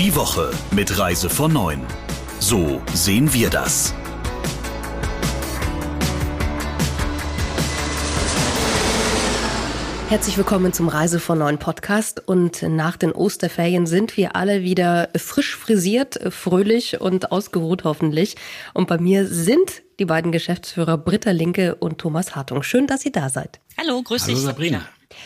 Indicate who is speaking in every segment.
Speaker 1: Die Woche mit Reise von 9. So sehen wir das.
Speaker 2: Herzlich willkommen zum Reise von neuen Podcast. Und nach den Osterferien sind wir alle wieder frisch frisiert, fröhlich und ausgeruht hoffentlich. Und bei mir sind die beiden Geschäftsführer Britta Linke und Thomas Hartung. Schön, dass ihr da seid.
Speaker 3: Hallo, grüß
Speaker 4: Hallo
Speaker 3: dich.
Speaker 4: Sabrina.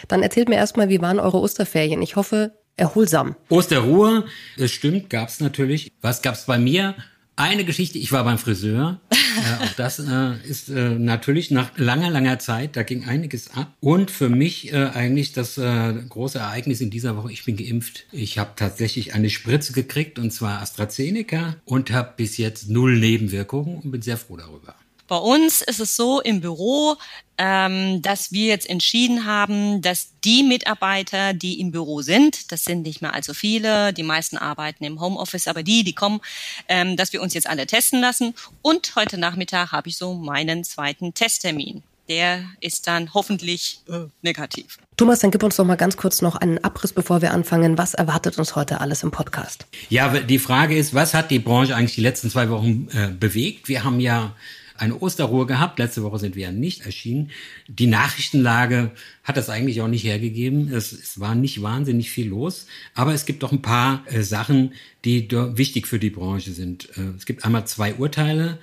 Speaker 2: Dann erzählt mir erstmal, wie waren eure Osterferien? Ich hoffe, erholsam.
Speaker 4: Osterruhe, es stimmt, gab's natürlich. Was gab's bei mir? Eine Geschichte, ich war beim Friseur. äh, auch das äh, ist äh, natürlich nach langer, langer Zeit, da ging einiges ab. Und für mich äh, eigentlich das äh, große Ereignis in dieser Woche, ich bin geimpft. Ich habe tatsächlich eine Spritze gekriegt, und zwar AstraZeneca, und habe bis jetzt null Nebenwirkungen und bin sehr froh darüber.
Speaker 3: Bei uns ist es so im Büro, ähm, dass wir jetzt entschieden haben, dass die Mitarbeiter, die im Büro sind, das sind nicht mehr allzu viele, die meisten arbeiten im Homeoffice, aber die, die kommen, ähm, dass wir uns jetzt alle testen lassen. Und heute Nachmittag habe ich so meinen zweiten Testtermin. Der ist dann hoffentlich äh, negativ.
Speaker 2: Thomas, dann gib uns doch mal ganz kurz noch einen Abriss, bevor wir anfangen. Was erwartet uns heute alles im Podcast?
Speaker 4: Ja, die Frage ist, was hat die Branche eigentlich die letzten zwei Wochen äh, bewegt? Wir haben ja eine Osterruhe gehabt. Letzte Woche sind wir ja nicht erschienen. Die Nachrichtenlage hat das eigentlich auch nicht hergegeben. Es, es war nicht wahnsinnig viel los. Aber es gibt doch ein paar äh, Sachen, die wichtig für die Branche sind. Äh, es gibt einmal zwei Urteile,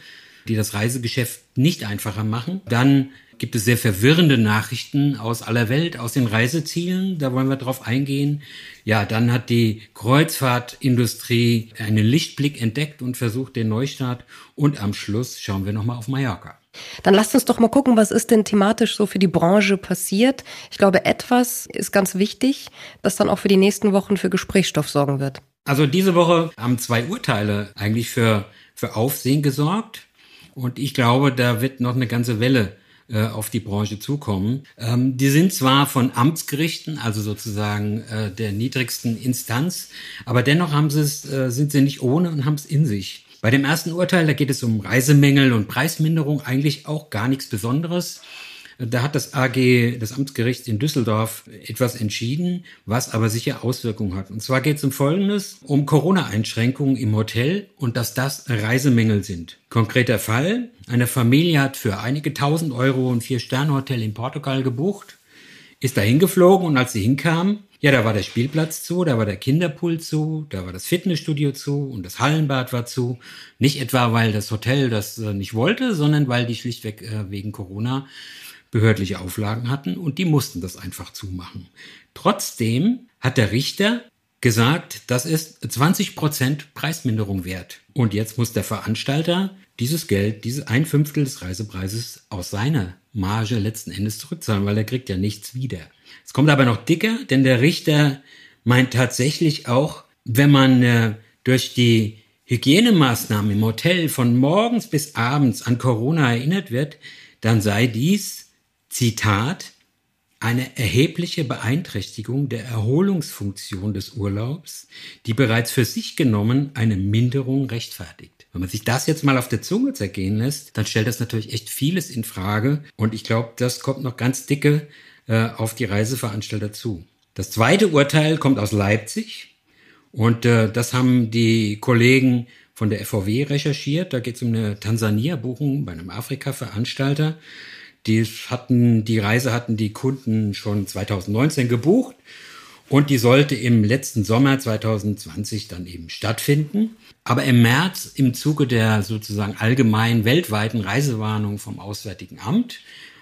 Speaker 4: die das Reisegeschäft nicht einfacher machen. Dann gibt es sehr verwirrende Nachrichten aus aller Welt, aus den Reisezielen. Da wollen wir drauf eingehen. Ja, dann hat die Kreuzfahrtindustrie einen Lichtblick entdeckt und versucht den Neustart. Und am Schluss schauen wir nochmal auf Mallorca.
Speaker 2: Dann lasst uns doch mal gucken, was ist denn thematisch so für die Branche passiert. Ich glaube, etwas ist ganz wichtig, das dann auch für die nächsten Wochen für Gesprächsstoff sorgen wird.
Speaker 4: Also diese Woche haben zwei Urteile eigentlich für, für Aufsehen gesorgt. Und ich glaube, da wird noch eine ganze Welle äh, auf die Branche zukommen. Ähm, die sind zwar von Amtsgerichten, also sozusagen äh, der niedrigsten Instanz, aber dennoch haben sie es, äh, sind sie nicht ohne und haben es in sich. Bei dem ersten Urteil, da geht es um Reisemängel und Preisminderung, eigentlich auch gar nichts Besonderes. Da hat das AG, das Amtsgericht in Düsseldorf, etwas entschieden, was aber sicher Auswirkungen hat. Und zwar geht es um Folgendes, um Corona-Einschränkungen im Hotel und dass das Reisemängel sind. Konkreter Fall, eine Familie hat für einige tausend Euro ein Vier-Sterne-Hotel in Portugal gebucht, ist da hingeflogen und als sie hinkamen, ja, da war der Spielplatz zu, da war der Kinderpool zu, da war das Fitnessstudio zu und das Hallenbad war zu. Nicht etwa, weil das Hotel das äh, nicht wollte, sondern weil die schlichtweg äh, wegen Corona behördliche Auflagen hatten und die mussten das einfach zumachen. Trotzdem hat der Richter gesagt, das ist 20 Prozent Preisminderung wert. Und jetzt muss der Veranstalter dieses Geld, diese ein Fünftel des Reisepreises aus seiner Marge letzten Endes zurückzahlen, weil er kriegt ja nichts wieder. Es kommt aber noch dicker, denn der Richter meint tatsächlich auch, wenn man äh, durch die Hygienemaßnahmen im Hotel von morgens bis abends an Corona erinnert wird, dann sei dies Zitat, eine erhebliche Beeinträchtigung der Erholungsfunktion des Urlaubs, die bereits für sich genommen eine Minderung rechtfertigt. Wenn man sich das jetzt mal auf der Zunge zergehen lässt, dann stellt das natürlich echt vieles in Frage und ich glaube, das kommt noch ganz dicke äh, auf die Reiseveranstalter zu. Das zweite Urteil kommt aus Leipzig und äh, das haben die Kollegen von der FVW recherchiert. Da geht es um eine Tansania-Buchung bei einem Afrika-Veranstalter. Die hatten, die Reise hatten die Kunden schon 2019 gebucht und die sollte im letzten Sommer 2020 dann eben stattfinden. Aber im März im Zuge der sozusagen allgemeinen weltweiten Reisewarnung vom Auswärtigen Amt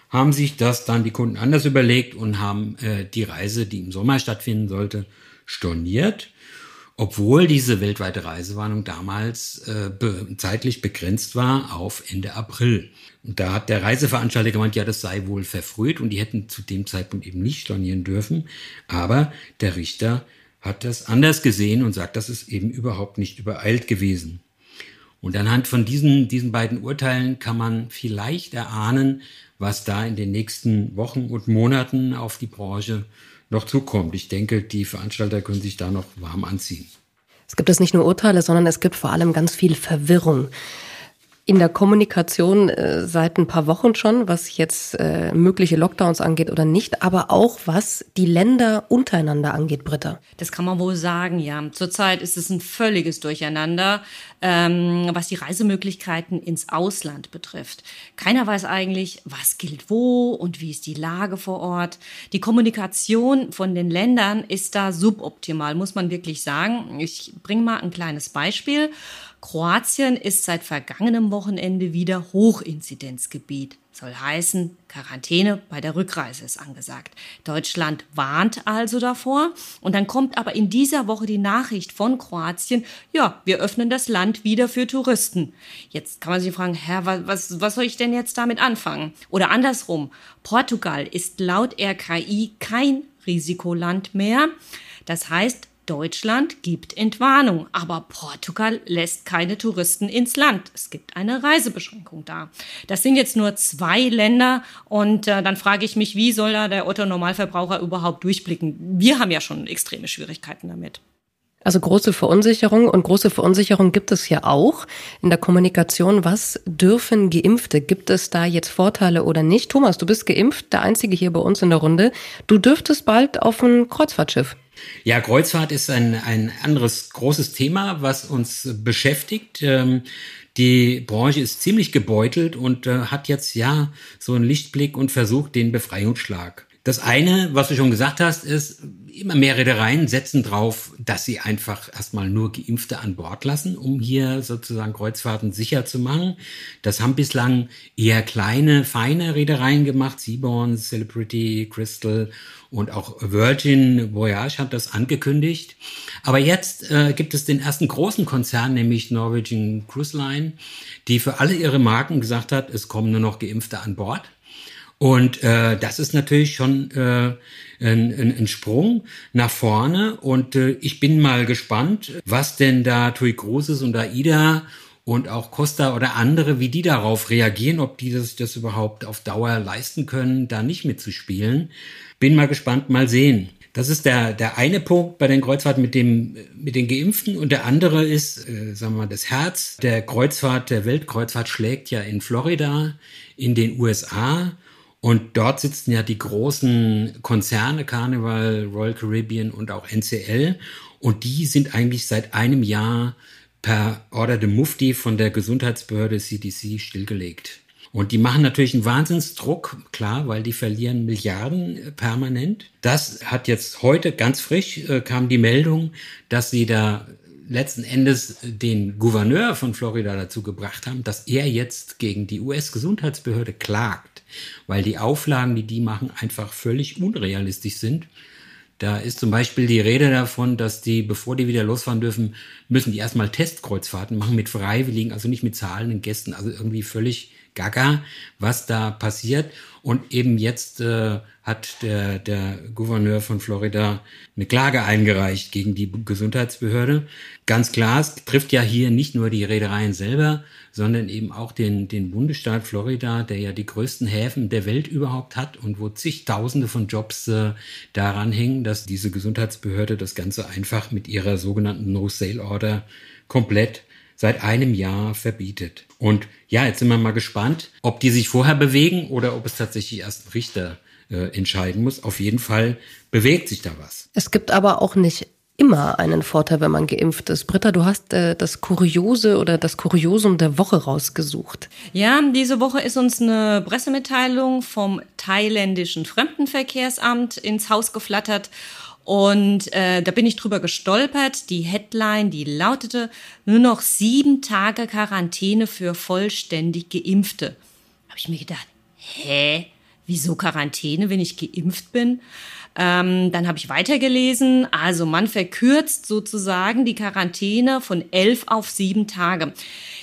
Speaker 4: haben sich das dann die Kunden anders überlegt und haben äh, die Reise, die im Sommer stattfinden sollte, storniert obwohl diese weltweite Reisewarnung damals äh, be zeitlich begrenzt war auf Ende April. Und da hat der Reiseveranstalter gemeint, ja, das sei wohl verfrüht und die hätten zu dem Zeitpunkt eben nicht stornieren dürfen. Aber der Richter hat das anders gesehen und sagt, das ist eben überhaupt nicht übereilt gewesen. Und anhand von diesen, diesen beiden Urteilen kann man vielleicht erahnen, was da in den nächsten Wochen und Monaten auf die Branche noch zukommt. Ich denke, die Veranstalter können sich da noch warm anziehen.
Speaker 2: Es gibt es nicht nur Urteile, sondern es gibt vor allem ganz viel Verwirrung. In der Kommunikation äh, seit ein paar Wochen schon, was jetzt äh, mögliche Lockdowns angeht oder nicht, aber auch was die Länder untereinander angeht, Britta.
Speaker 3: Das kann man wohl sagen, ja. Zurzeit ist es ein völliges Durcheinander, ähm, was die Reisemöglichkeiten ins Ausland betrifft. Keiner weiß eigentlich, was gilt wo und wie ist die Lage vor Ort. Die Kommunikation von den Ländern ist da suboptimal, muss man wirklich sagen. Ich bringe mal ein kleines Beispiel. Kroatien ist seit vergangenem Wochenende wieder Hochinzidenzgebiet. Soll heißen, Quarantäne bei der Rückreise ist angesagt. Deutschland warnt also davor. Und dann kommt aber in dieser Woche die Nachricht von Kroatien, ja, wir öffnen das Land wieder für Touristen. Jetzt kann man sich fragen, Herr, was, was soll ich denn jetzt damit anfangen? Oder andersrum, Portugal ist laut RKI kein Risikoland mehr. Das heißt, Deutschland gibt Entwarnung, aber Portugal lässt keine Touristen ins Land. Es gibt eine Reisebeschränkung da. Das sind jetzt nur zwei Länder und äh, dann frage ich mich, wie soll da der Otto Normalverbraucher überhaupt durchblicken? Wir haben ja schon extreme Schwierigkeiten damit.
Speaker 2: Also große Verunsicherung und große Verunsicherung gibt es ja auch in der Kommunikation. Was dürfen Geimpfte? Gibt es da jetzt Vorteile oder nicht? Thomas, du bist geimpft, der Einzige hier bei uns in der Runde. Du dürftest bald auf ein Kreuzfahrtschiff.
Speaker 4: Ja, Kreuzfahrt ist ein, ein anderes großes Thema, was uns beschäftigt. Ähm, die Branche ist ziemlich gebeutelt und äh, hat jetzt ja so einen Lichtblick und versucht den Befreiungsschlag. Das eine, was du schon gesagt hast, ist, immer mehr Reedereien setzen drauf, dass sie einfach erstmal nur Geimpfte an Bord lassen, um hier sozusagen Kreuzfahrten sicher zu machen. Das haben bislang eher kleine, feine Reedereien gemacht. Seaborn, Celebrity, Crystal und auch Virgin Voyage hat das angekündigt. Aber jetzt äh, gibt es den ersten großen Konzern, nämlich Norwegian Cruise Line, die für alle ihre Marken gesagt hat, es kommen nur noch Geimpfte an Bord. Und äh, das ist natürlich schon äh, ein, ein, ein Sprung nach vorne. Und äh, ich bin mal gespannt, was denn da Tui Cruises und AIDA und auch Costa oder andere, wie die darauf reagieren, ob die das, das überhaupt auf Dauer leisten können, da nicht mitzuspielen. Bin mal gespannt, mal sehen. Das ist der, der eine Punkt bei den Kreuzfahrten mit dem, mit den Geimpften. Und der andere ist, äh, sagen wir mal, das Herz der Kreuzfahrt, der Weltkreuzfahrt schlägt ja in Florida, in den USA. Und dort sitzen ja die großen Konzerne, Carnival, Royal Caribbean und auch NCL. Und die sind eigentlich seit einem Jahr per Order de Mufti von der Gesundheitsbehörde CDC stillgelegt. Und die machen natürlich einen Wahnsinnsdruck, klar, weil die verlieren Milliarden permanent. Das hat jetzt heute ganz frisch äh, kam die Meldung, dass sie da letzten Endes den Gouverneur von Florida dazu gebracht haben, dass er jetzt gegen die US-Gesundheitsbehörde klagt, weil die Auflagen, die die machen, einfach völlig unrealistisch sind. Da ist zum Beispiel die Rede davon, dass die, bevor die wieder losfahren dürfen, müssen die erstmal Testkreuzfahrten machen mit Freiwilligen, also nicht mit zahlenden Gästen, also irgendwie völlig gaga, was da passiert. Und eben jetzt äh, hat der, der Gouverneur von Florida eine Klage eingereicht gegen die Gesundheitsbehörde. Ganz klar, es trifft ja hier nicht nur die Reedereien selber, sondern eben auch den, den Bundesstaat Florida, der ja die größten Häfen der Welt überhaupt hat und wo zigtausende von Jobs äh, daran hängen, dass diese Gesundheitsbehörde das Ganze einfach mit ihrer sogenannten No-Sale-Order komplett seit einem Jahr verbietet. Und ja, jetzt sind wir mal gespannt, ob die sich vorher bewegen oder ob es tatsächlich erst ein Richter äh, entscheiden muss. Auf jeden Fall bewegt sich da was.
Speaker 2: Es gibt aber auch nicht immer einen Vorteil, wenn man geimpft ist. Britta, du hast äh, das Kuriose oder das Kuriosum der Woche rausgesucht.
Speaker 3: Ja, diese Woche ist uns eine Pressemitteilung vom thailändischen Fremdenverkehrsamt ins Haus geflattert. Und äh, da bin ich drüber gestolpert. Die Headline, die lautete, nur noch sieben Tage Quarantäne für vollständig Geimpfte. Habe ich mir gedacht, hä? Wieso Quarantäne, wenn ich geimpft bin? Ähm, dann habe ich weitergelesen. Also man verkürzt sozusagen die Quarantäne von elf auf sieben Tage.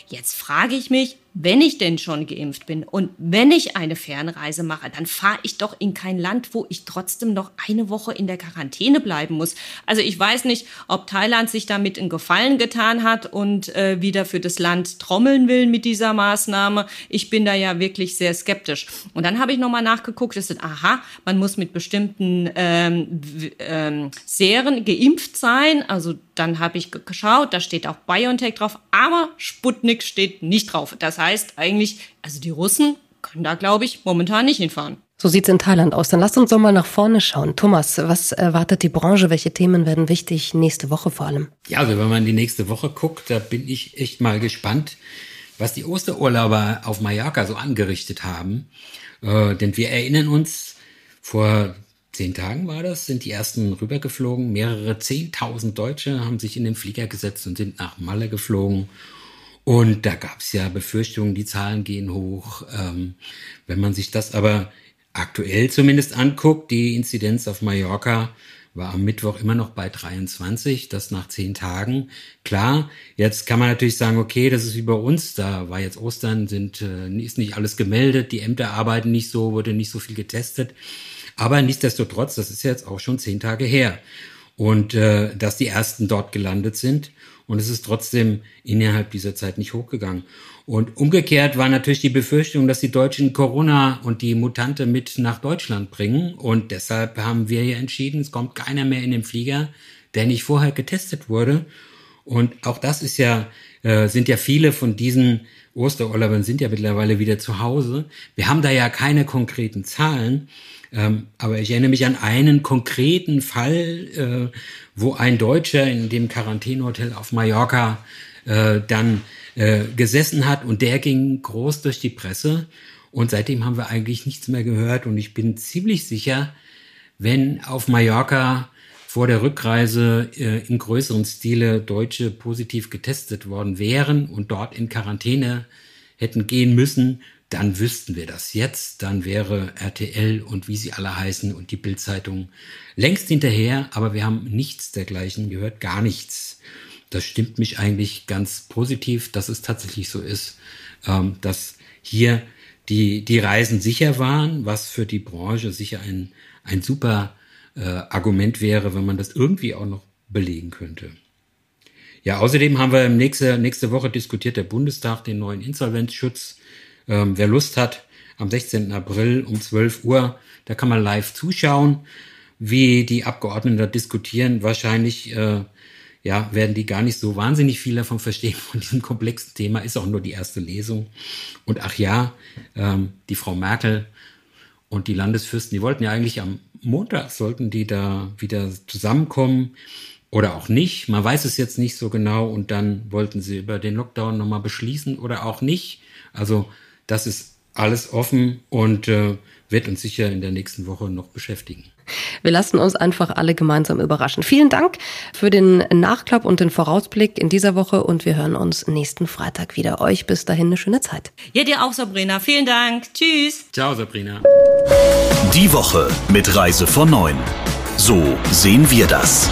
Speaker 3: Jetzt frage ich mich, wenn ich denn schon geimpft bin und wenn ich eine Fernreise mache, dann fahre ich doch in kein Land, wo ich trotzdem noch eine Woche in der Quarantäne bleiben muss. Also ich weiß nicht, ob Thailand sich damit einen Gefallen getan hat und äh, wieder für das Land trommeln will mit dieser Maßnahme. Ich bin da ja wirklich sehr skeptisch. Und dann habe ich nochmal nachgeguckt, es ist, aha, man muss mit bestimmten ähm, ähm, Serien geimpft sein, also dann habe ich geschaut, da steht auch BioNTech drauf, aber Sputnik steht nicht drauf. Das heißt eigentlich, also die Russen können da, glaube ich, momentan nicht hinfahren.
Speaker 2: So sieht's in Thailand aus. Dann lasst uns doch mal nach vorne schauen. Thomas, was erwartet die Branche? Welche Themen werden wichtig nächste Woche vor allem?
Speaker 4: Ja, also wenn man die nächste Woche guckt, da bin ich echt mal gespannt, was die Osterurlauber auf Mallorca so angerichtet haben. Äh, denn wir erinnern uns, vor zehn Tagen war das, sind die ersten rübergeflogen. Mehrere zehntausend Deutsche haben sich in den Flieger gesetzt und sind nach Malle geflogen. Und da gab es ja Befürchtungen, die Zahlen gehen hoch. Ähm, wenn man sich das aber aktuell zumindest anguckt, die Inzidenz auf Mallorca war am Mittwoch immer noch bei 23, das nach zehn Tagen. Klar, jetzt kann man natürlich sagen, okay, das ist wie bei uns, da war jetzt Ostern, sind, äh, ist nicht alles gemeldet, die Ämter arbeiten nicht so, wurde nicht so viel getestet. Aber nichtsdestotrotz, das ist jetzt auch schon zehn Tage her. Und äh, dass die ersten dort gelandet sind. Und es ist trotzdem innerhalb dieser Zeit nicht hochgegangen. Und umgekehrt war natürlich die Befürchtung, dass die Deutschen Corona und die Mutante mit nach Deutschland bringen. Und deshalb haben wir hier entschieden, es kommt keiner mehr in den Flieger, der nicht vorher getestet wurde. Und auch das ist ja, äh, sind ja viele von diesen Osterurlaubern sind ja mittlerweile wieder zu Hause. Wir haben da ja keine konkreten Zahlen. Ähm, aber ich erinnere mich an einen konkreten Fall, äh, wo ein Deutscher in dem Quarantänehotel auf Mallorca äh, dann äh, gesessen hat und der ging groß durch die Presse und seitdem haben wir eigentlich nichts mehr gehört und ich bin ziemlich sicher, wenn auf Mallorca vor der Rückreise äh, in größeren Stile Deutsche positiv getestet worden wären und dort in Quarantäne hätten gehen müssen, dann wüssten wir das jetzt, dann wäre RTL und wie sie alle heißen und die Bildzeitung längst hinterher, aber wir haben nichts dergleichen gehört, gar nichts. Das stimmt mich eigentlich ganz positiv, dass es tatsächlich so ist, ähm, dass hier die, die Reisen sicher waren, was für die Branche sicher ein, ein super äh, Argument wäre, wenn man das irgendwie auch noch belegen könnte. Ja, außerdem haben wir nächste, nächste Woche diskutiert der Bundestag den neuen Insolvenzschutz. Ähm, wer Lust hat, am 16. April um 12 Uhr, da kann man live zuschauen, wie die Abgeordneten da diskutieren. Wahrscheinlich äh, ja, werden die gar nicht so wahnsinnig viel davon verstehen von diesem komplexen Thema. Ist auch nur die erste Lesung. Und ach ja, ähm, die Frau Merkel und die Landesfürsten, die wollten ja eigentlich am Montag, sollten die da wieder zusammenkommen oder auch nicht. Man weiß es jetzt nicht so genau. Und dann wollten sie über den Lockdown nochmal beschließen oder auch nicht. Also das ist alles offen und äh, wird uns sicher in der nächsten Woche noch beschäftigen.
Speaker 2: Wir lassen uns einfach alle gemeinsam überraschen. Vielen Dank für den Nachklapp und den Vorausblick in dieser Woche und wir hören uns nächsten Freitag wieder. Euch bis dahin eine schöne Zeit.
Speaker 3: Ja, dir auch, Sabrina. Vielen Dank. Tschüss.
Speaker 4: Ciao, Sabrina.
Speaker 1: Die Woche mit Reise von 9. So sehen wir das.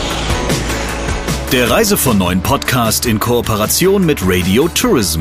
Speaker 1: Der Reise von 9 Podcast in Kooperation mit Radio Tourism.